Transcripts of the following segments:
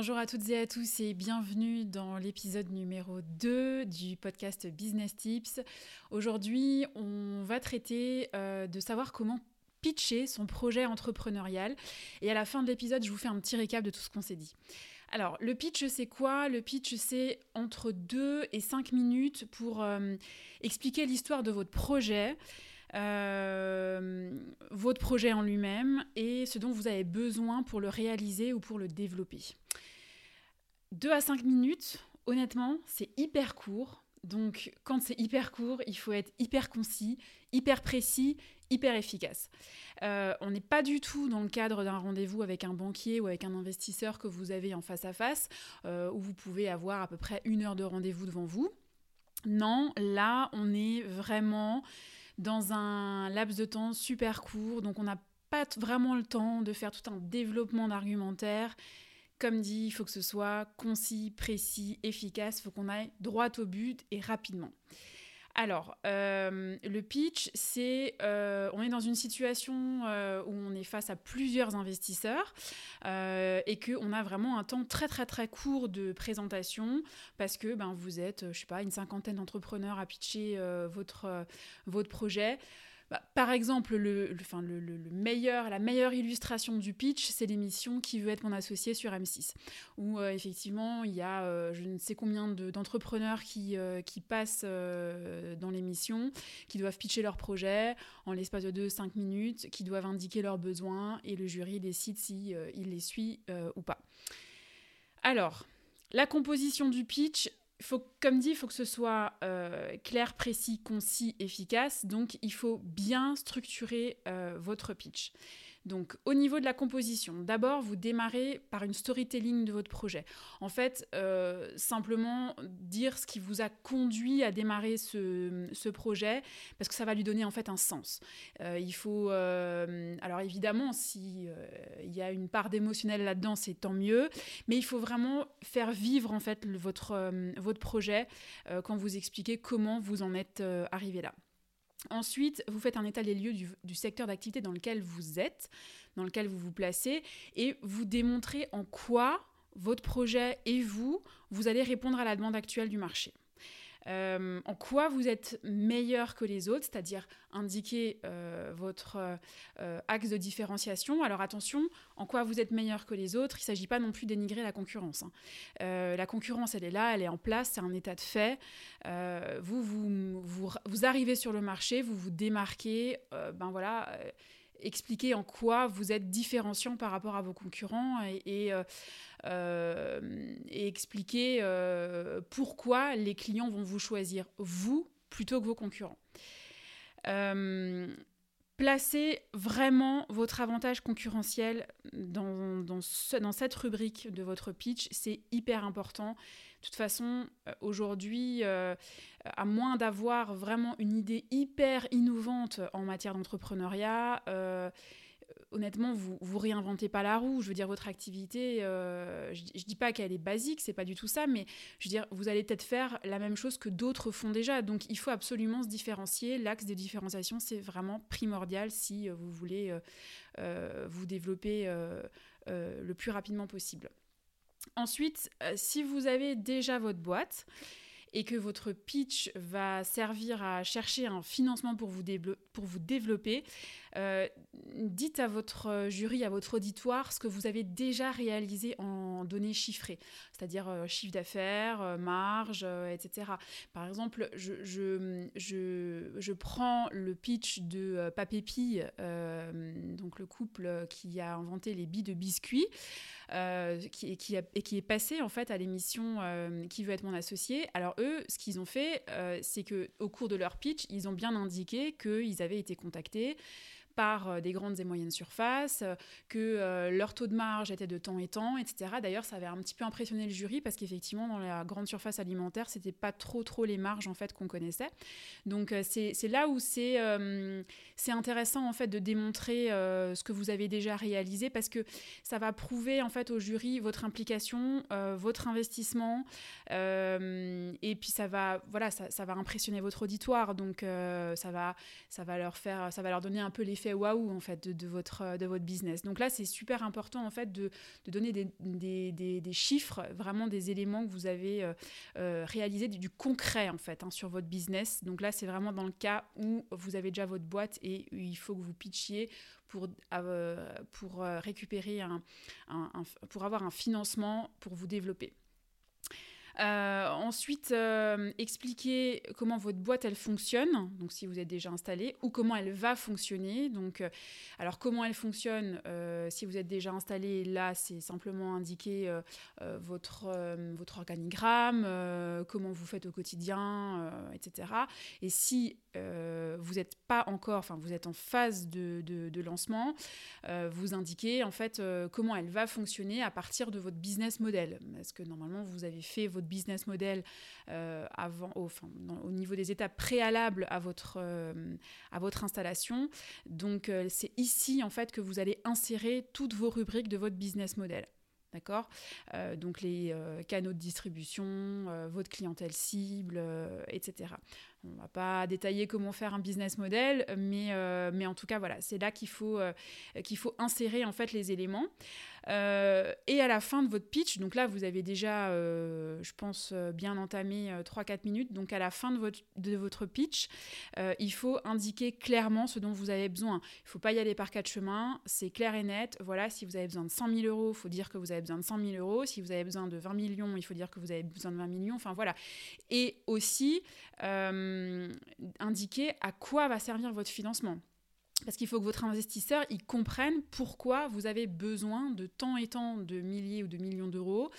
Bonjour à toutes et à tous et bienvenue dans l'épisode numéro 2 du podcast Business Tips. Aujourd'hui, on va traiter euh, de savoir comment pitcher son projet entrepreneurial. Et à la fin de l'épisode, je vous fais un petit récap de tout ce qu'on s'est dit. Alors, le pitch, c'est quoi? Le pitch, c'est entre 2 et 5 minutes pour euh, expliquer l'histoire de votre projet. Euh, votre projet en lui-même et ce dont vous avez besoin pour le réaliser ou pour le développer. 2 à 5 minutes, honnêtement, c'est hyper court. Donc, quand c'est hyper court, il faut être hyper concis, hyper précis, hyper efficace. Euh, on n'est pas du tout dans le cadre d'un rendez-vous avec un banquier ou avec un investisseur que vous avez en face à face, euh, où vous pouvez avoir à peu près une heure de rendez-vous devant vous. Non, là, on est vraiment dans un laps de temps super court, donc on n'a pas vraiment le temps de faire tout un développement d'argumentaire comme dit, il faut que ce soit concis, précis, efficace, il faut qu'on aille droit au but et rapidement. Alors, euh, le pitch, c'est euh, on est dans une situation euh, où on est face à plusieurs investisseurs et qu'on a vraiment un temps très très très court de présentation parce que ben, vous êtes, je sais pas, une cinquantaine d'entrepreneurs à pitcher votre, votre projet. Bah, par exemple, la meilleure illustration du pitch, c'est l'émission Qui veut être mon associé sur M6, où euh, effectivement il y a euh, je ne sais combien d'entrepreneurs qui, euh, passent dans l'émission, qui doivent pitcher leur projet en l'espace de 2-5 minutes, qui doivent indiquer leurs besoins et le jury décide si il les suit ou pas. Alors, la composition du pitch, faut, comme dit, il faut que ce soit euh, clair, précis, concis, efficace. Donc, il faut bien structurer euh, votre pitch. Donc au niveau de la composition, d'abord vous démarrez par une storytelling de votre projet. En fait, euh, simplement dire ce qui vous a conduit à démarrer ce, projet, parce que ça va lui donner en fait un sens. Euh, il faut, euh, alors évidemment, si il y a une part d'émotionnel là-dedans, c'est tant mieux, mais il faut vraiment faire vivre en fait votre, votre projet quand vous expliquez comment vous en êtes arrivé là. Ensuite, vous faites un état des lieux du, secteur d'activité dans lequel vous êtes, dans lequel vous vous placez, et vous démontrez en quoi votre projet et vous, vous allez répondre à la demande actuelle du marché. Euh, en quoi vous êtes meilleur que les autres, c'est-à-dire indiquer euh, votre euh, axe de différenciation. Alors attention, en quoi vous êtes meilleur que les autres, il ne s'agit pas non plus d'énigrer la concurrence. Hein. la concurrence, elle est là, elle est en place, c'est un état de fait. Vous, vous, vous, vous, arrivez sur le marché, vous vous démarquez, ben voilà expliquer en quoi vous êtes différenciant par rapport à vos concurrents et, euh, euh, expliquer euh, pourquoi les clients vont vous choisir vous plutôt que vos concurrents. placez vraiment votre avantage concurrentiel dans, cette rubrique de votre pitch, c'est hyper important. De toute façon, euh, aujourd'hui, euh, à moins d'avoir vraiment une idée hyper innovante en matière d'entrepreneuriat, euh, honnêtement, vous vous réinventez pas la roue. Je veux dire, votre activité, je, ne dis pas qu'elle est basique, c'est pas du tout ça, mais je veux dire, vous allez peut-être faire la même chose que d'autres font déjà. Donc, il faut absolument se différencier. L'axe de différenciation, c'est vraiment primordial si vous voulez vous développer le plus rapidement possible. Ensuite, euh, si vous avez déjà votre boîte et que votre pitch va servir à chercher un financement pour vous, développer, euh, dites à votre jury, à votre auditoire, ce que vous avez déjà réalisé en données chiffrées, c'est-à-dire euh, chiffre d'affaires, euh, marge, etc. Par exemple, je, je, je, prends le pitch de Papépi, donc le couple qui a inventé les billes de biscuits, qui, qui et qui est passé en fait à l'émission Qui veut être mon associé. Alors eux, ce qu'ils ont fait, c'est que au cours de leur pitch, ils ont bien indiqué qu'ils avaient été contactés par euh, des grandes et moyennes surfaces, euh, que euh, leur taux de marge était de temps et temps, etc. D'ailleurs, ça avait un petit peu impressionné le jury parce qu'effectivement, dans la grande surface alimentaire, c'était pas trop trop les marges en fait qu'on connaissait. Donc c'est là où c'est intéressant en fait de démontrer ce que vous avez déjà réalisé parce que ça va prouver en fait au jury votre implication, votre investissement et puis ça va voilà ça, va impressionner votre auditoire donc ça va ça va leur faire ça va leur donner un peu l'effet waouh en fait de, votre, de votre business. Donc là, c'est super important en fait de, donner des, chiffres, vraiment des éléments que vous avez euh, euh, réalisés, du, concret en fait hein, sur votre business. Donc là, c'est vraiment dans le cas où vous avez déjà votre boîte et il faut que vous pitchiez pour, euh, pour récupérer un, pour avoir un financement pour vous développer. Euh, ensuite, euh, expliquer comment votre boîte elle fonctionne, donc si vous êtes déjà installé, ou comment elle va fonctionner. Donc, euh, alors comment elle fonctionne si vous êtes déjà installé, là c'est simplement indiquer votre, votre organigramme, comment vous faites au quotidien, etc. Et si vous n'êtes pas encore, enfin vous êtes en phase de, de, de lancement, vous indiquez en fait comment elle va fonctionner à partir de votre business model. Parce que normalement vous avez fait votre business model euh, avant, au, niveau des étapes préalables à votre, euh, à votre installation. Donc euh, c'est ici en fait que vous allez insérer toutes vos rubriques de votre business model. D'accord? Donc les canaux de distribution, votre clientèle cible, etc. On va pas détailler comment faire un business model, mais, mais en tout cas, voilà, c'est là qu'il faut, qu'il faut insérer en fait les éléments. Euh, et à la fin de votre pitch, donc là, vous avez déjà, euh, je pense, euh, bien entamé 3-4 minutes. Donc à la fin de votre, de votre pitch, il faut indiquer clairement ce dont vous avez besoin. Il ne faut pas y aller par quatre chemins. C'est clair et net. Voilà, si vous avez besoin de 100 000 euros, il faut dire que vous avez besoin de 100 000 euros. Si vous avez besoin de 20 millions, il faut dire que vous avez besoin de 20 millions. Enfin voilà. Et aussi, indiquer à quoi va servir votre financement. Parce qu'il faut que votre investisseur il comprenne pourquoi vous avez besoin de tant et tant de milliers ou de millions d'euros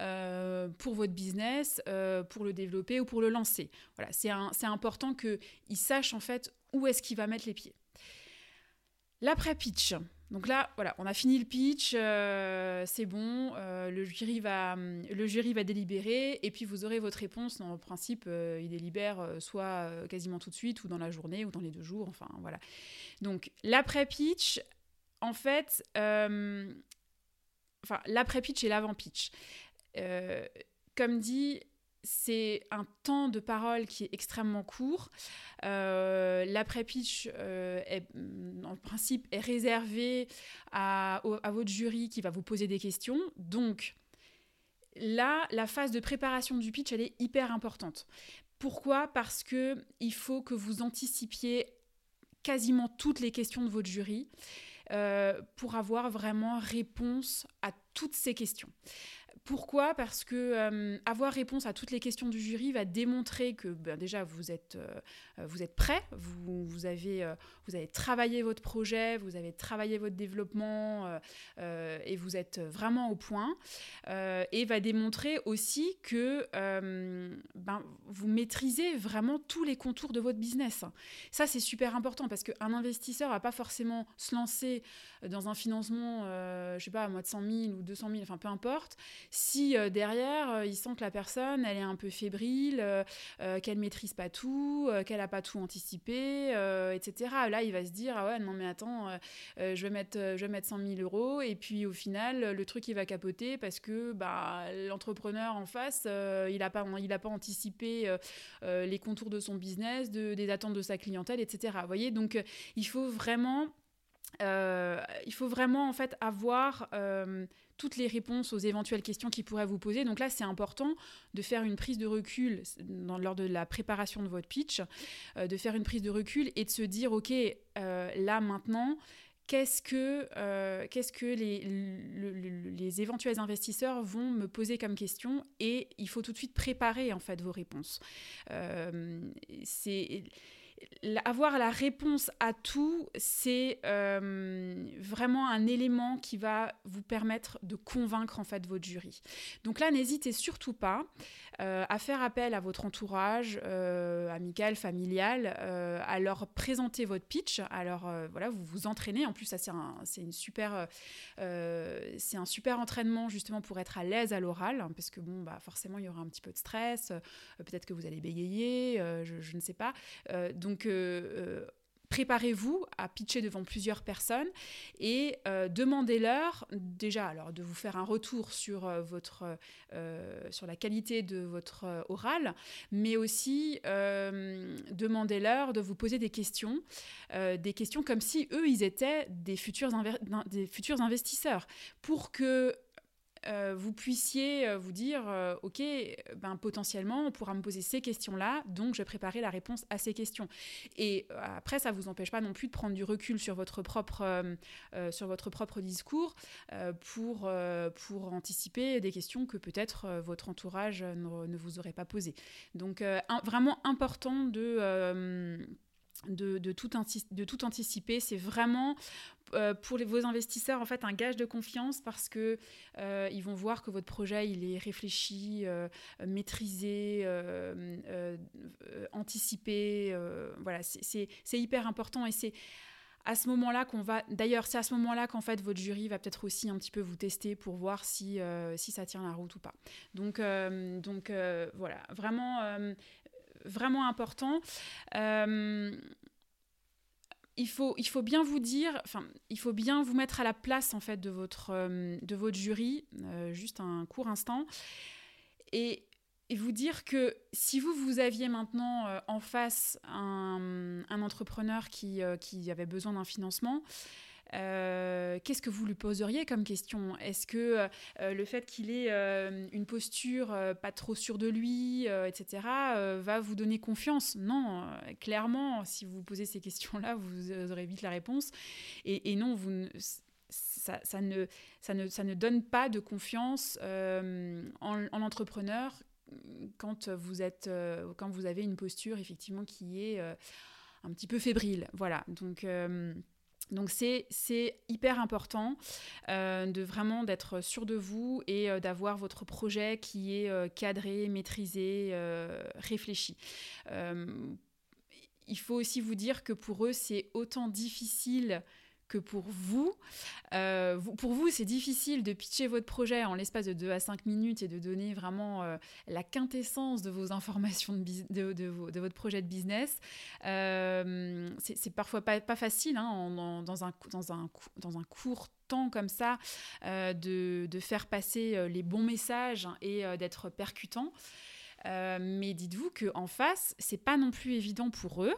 euh, pour votre business, euh, pour le développer ou pour le lancer. Voilà, c'est important qu'il sache en fait où est-ce qu'il va mettre les pieds. L'après-pitch. Donc là, voilà, on a fini le pitch, euh, c'est bon, euh, le, jury va, le jury va délibérer et puis vous aurez votre réponse. En principe, euh, il délibère soit quasiment tout de suite ou dans la journée ou dans les deux jours, enfin voilà. Donc l'après-pitch, en fait, enfin l'après-pitch et l'avant-pitch. comme dit, c'est un temps de parole qui est extrêmement court. Euh, l'après-pitch, euh, en principe, est réservé à, votre jury qui va vous poser des questions. Donc, là, la phase de préparation du pitch, elle est hyper importante. Pourquoi? Parce que il faut que vous anticipiez quasiment toutes les questions de votre jury euh, pour avoir vraiment réponse à toutes ces questions. Pourquoi? Parce que euh, avoir réponse à toutes les questions du jury va démontrer que ben, déjà vous êtes, euh, vous êtes prêt, vous, vous, avez, euh, vous avez travaillé votre projet, vous avez travaillé votre développement et vous êtes vraiment au point. et va démontrer aussi que ben, vous maîtrisez vraiment tous les contours de votre business. Ça, c'est super important parce qu'un investisseur va pas forcément se lancer dans un financement, je sais pas, à moins de 100 000 ou 200 000, enfin peu importe si euh, derrière, euh, il sent que la personne, elle est un peu fébrile, euh, qu'elle maîtrise pas tout, qu'elle a pas tout anticipé, etc. Là, il va se dire, ah ouais, non mais attends, je, vais mettre, je vais mettre 100 000 euros, et puis au final, le truc, il va capoter parce que bah, l'entrepreneur en face, il n'a pas, il a pas anticipé les contours de son business, de, des attentes de sa clientèle, etc. Vous voyez, donc il faut vraiment... il faut vraiment en fait avoir toutes les réponses aux éventuelles questions qui pourraient vous poser. Donc là, c'est important de faire une prise de recul lors de la préparation de votre pitch, euh, de faire une prise de recul et de se dire, OK, euh, là maintenant, qu'est-ce que, euh, les, éventuels investisseurs vont me poser comme question et il faut tout de suite préparer en fait vos réponses. c'est avoir la réponse à tout, c'est euh, vraiment un élément qui va vous permettre de convaincre en fait votre jury. Donc là, n'hésitez surtout pas euh, à faire appel à votre entourage euh, amical, familial, à leur présenter votre pitch. Alors voilà, vous vous entraînez. En plus, ça c'est un, une super, c'est un super entraînement justement pour être à l'aise à l'oral, hein, parce que bon, bah forcément il y aura un petit peu de stress. Peut-être que vous allez bégayer, je, ne sais pas. Euh, préparez-vous à pitcher devant plusieurs personnes et euh, demandez-leur déjà alors de vous faire un retour sur euh, votre sur la qualité de votre oral mais aussi demandez-leur de vous poser des questions des questions comme si eux ils étaient des futurs des futurs investisseurs. Pour que euh, vous puissiez euh, vous dire, euh, OK, ben, potentiellement, on pourra me poser ces questions-là, donc je vais la réponse à ces questions. Et après, ça ne vous empêche pas non plus de prendre du recul sur votre propre, sur votre propre discours pour, pour anticiper des questions que peut-être votre entourage ne, vous aurait pas posées. Donc, vraiment important de... De, tout, de, tout, anticiper. C'est vraiment euh, pour vos investisseurs en fait un gage de confiance parce que euh, ils vont voir que votre projet il est réfléchi, euh, maîtrisé, anticipé. voilà, c'est hyper important et c'est à ce moment-là qu'on va. D'ailleurs, c'est à ce moment-là qu'en fait votre jury va peut-être aussi un petit peu vous tester pour voir si, si ça tient la route ou pas. Donc, donc voilà, vraiment, vraiment important. Il faut, il faut bien vous dire, enfin, il faut bien vous mettre à la place en fait de votre, euh, de votre jury, euh, juste un court instant, et, vous dire que si vous, vous aviez maintenant euh, en face un, un entrepreneur qui, qui avait besoin d'un financement, euh, qu'est-ce que vous lui poseriez comme question? Est-ce que euh, le fait qu'il ait euh, une posture pas trop sûre de lui, etc., va vous donner confiance? Non, clairement, si vous posez ces questions-là, vous aurez vite la réponse. Et, non, ça, ne, donne pas de confiance en, en, entrepreneur quand vous, quand vous avez une posture effectivement qui est un petit peu fébrile. Voilà, donc... Donc c'est hyper important euh, de vraiment d'être sûr de vous et euh, d'avoir votre projet qui est euh, cadré, maîtrisé, réfléchi. il faut aussi vous dire que pour eux, c'est autant difficile que pour vous. Euh, pour vous, c'est difficile de pitcher votre projet en l'espace de 2 à 5 minutes et de donner vraiment euh, la quintessence de vos informations de, votre projet de business. Euh, c'est parfois pas, facile dans un court temps comme ça de, de, faire passer les bons messages et d'être percutant. mais dites-vous qu'en face, c'est pas non plus évident pour eux.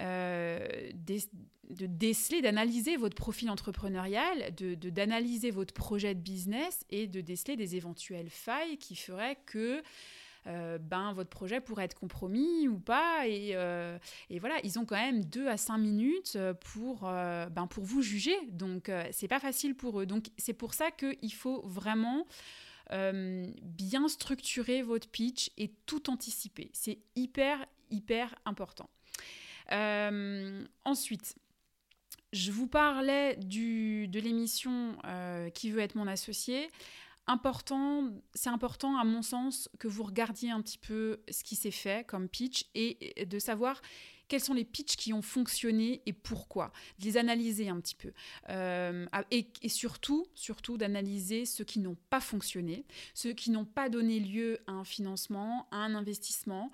Euh, de déceler, d'analyser votre profil entrepreneurial, de, d'analyser votre projet de business et de déceler des éventuelles failles qui feraient que euh, ben, votre projet pourrait être compromis ou pas. Et, euh, voilà, ils ont quand même deux à cinq minutes pour, ben, pour vous juger. Donc, c'est pas facile pour eux. Donc, c'est pour ça qu'il faut vraiment bien structurer votre pitch et tout anticiper. C'est hyper, hyper important. Euh, ensuite, je vous parlais de l'émission euh, Qui veut être mon associé. Important, c'est important à mon sens que vous regardiez un petit peu ce qui s'est fait comme pitch et de savoir quels sont les pitchs qui ont fonctionné et pourquoi, de les analyser un petit peu. Euh, et, surtout, surtout d'analyser ceux qui n'ont pas fonctionné, ceux qui n'ont pas donné lieu à un financement, à un investissement,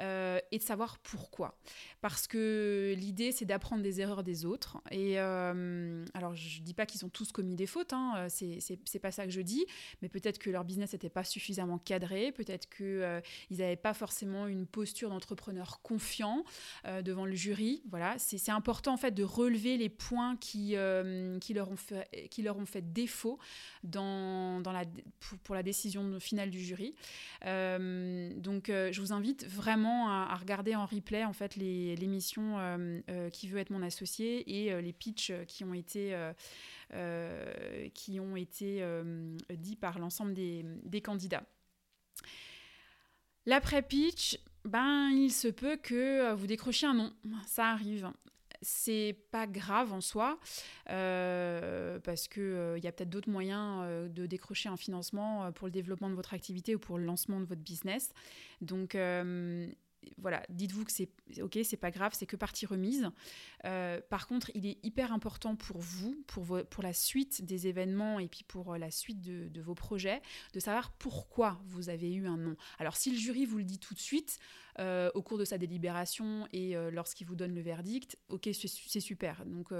euh, et de savoir pourquoi. Parce que l'idée, c'est d'apprendre des erreurs des autres. Et euh, alors, je ne dis pas qu'ils ont tous commis des fautes, hein, c'est pas ça que je dis, mais peut-être que leur business n'était pas suffisamment cadré, peut-être qu'ils n'avaient pas forcément une posture d'entrepreneur confiant devant le jury. Voilà, c'est important en fait de relever les points qui, euh, qui, leur, ont fait, qui leur ont fait défaut dans, dans la, pour, la décision finale du jury. Euh, donc euh, je vous invite vraiment à, regarder en replay en fait l'émission Qui veut être mon associé et les pitchs qui ont été, qui ont été dits par l'ensemble des, des candidats. L'après-pitch, ben il se peut que vous décrochiez un non. Ça arrive c'est pas grave en soi, euh, parce qu'il il y a peut-être d'autres moyens de décrocher un financement pour le développement de votre activité ou pour le lancement de votre business. Donc, voilà, dites-vous que c'est ok, c'est pas grave, c'est que partie remise. Euh, par contre, il est hyper important pour vous, pour, pour la suite des événements et puis pour euh, la suite de, vos projets, de savoir pourquoi vous avez eu un non. Alors, si le jury vous le dit tout de suite, euh, au cours de sa délibération et lorsqu'il vous donne le verdict, ok, c'est super. Donc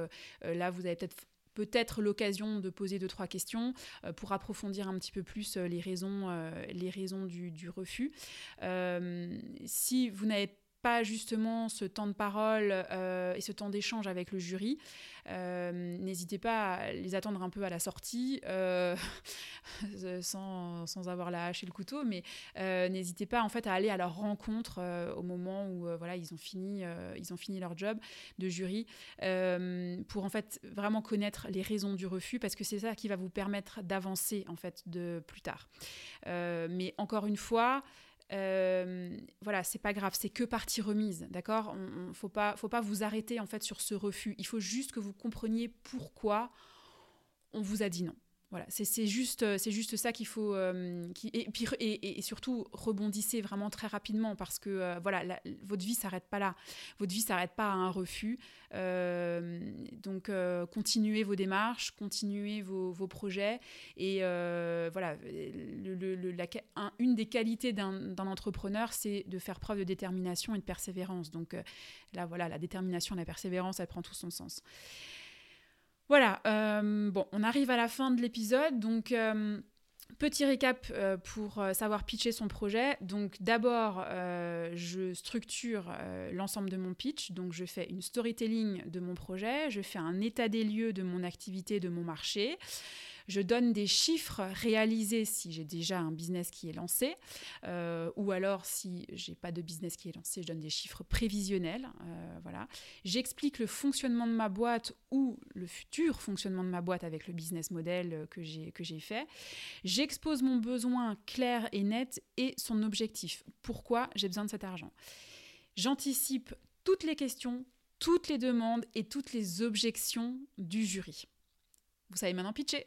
là, vous avez peut-être peut-être l'occasion de poser deux trois questions euh, pour approfondir un petit peu plus euh, les raisons euh, les raisons du, du refus. Si vous n'avez pas justement ce temps de parole et ce temps d'échange avec le jury, euh, n'hésitez pas à les attendre un peu à la sortie, euh, sans, sans, avoir la hache et le couteau, mais euh, n'hésitez pas en fait à aller à leur rencontre au moment où voilà ils ont fini ils ont fini leur job de jury pour en fait vraiment connaître les raisons du refus parce que c'est ça qui va vous permettre d'avancer en fait de plus tard. mais encore une fois, euh, voilà, c'est pas grave, c'est que partie remise, d'accord? Il faut pas, faut pas vous arrêter en fait sur ce refus. Il faut juste que vous compreniez pourquoi on vous a dit non. Voilà, c'est juste, euh, juste ça qu'il faut. Euh, et, et, surtout, rebondissez vraiment très rapidement parce que euh, voilà, votre vie s'arrête pas là. Votre vie s'arrête pas à un refus. donc, continuez vos démarches, continuez vos, projets. Et voilà, une des qualités d'un entrepreneur, c'est de faire preuve de détermination et de persévérance. Donc, là, voilà, la détermination, la persévérance, elle prend tout son sens. Voilà, euh, on arrive à la fin de l'épisode, donc euh, petit récap euh, pour savoir pitcher son projet. Donc d'abord, je structure l'ensemble de mon pitch, donc je fais une storytelling de mon projet, je fais un état des lieux de mon activité, de mon marché. Je donne des chiffres réalisés si j'ai déjà un business qui est lancé, euh, ou alors si j'ai pas de business qui est lancé, je donne des chiffres prévisionnels. Euh, voilà. J'explique le fonctionnement de ma boîte ou le futur fonctionnement de ma boîte avec le business model que j'ai que j'ai fait. J'expose mon besoin clair et net et son objectif. Pourquoi j'ai besoin de cet argent? J'anticipe toutes les questions, toutes les demandes et toutes les objections du jury. Vous savez maintenant pitcher.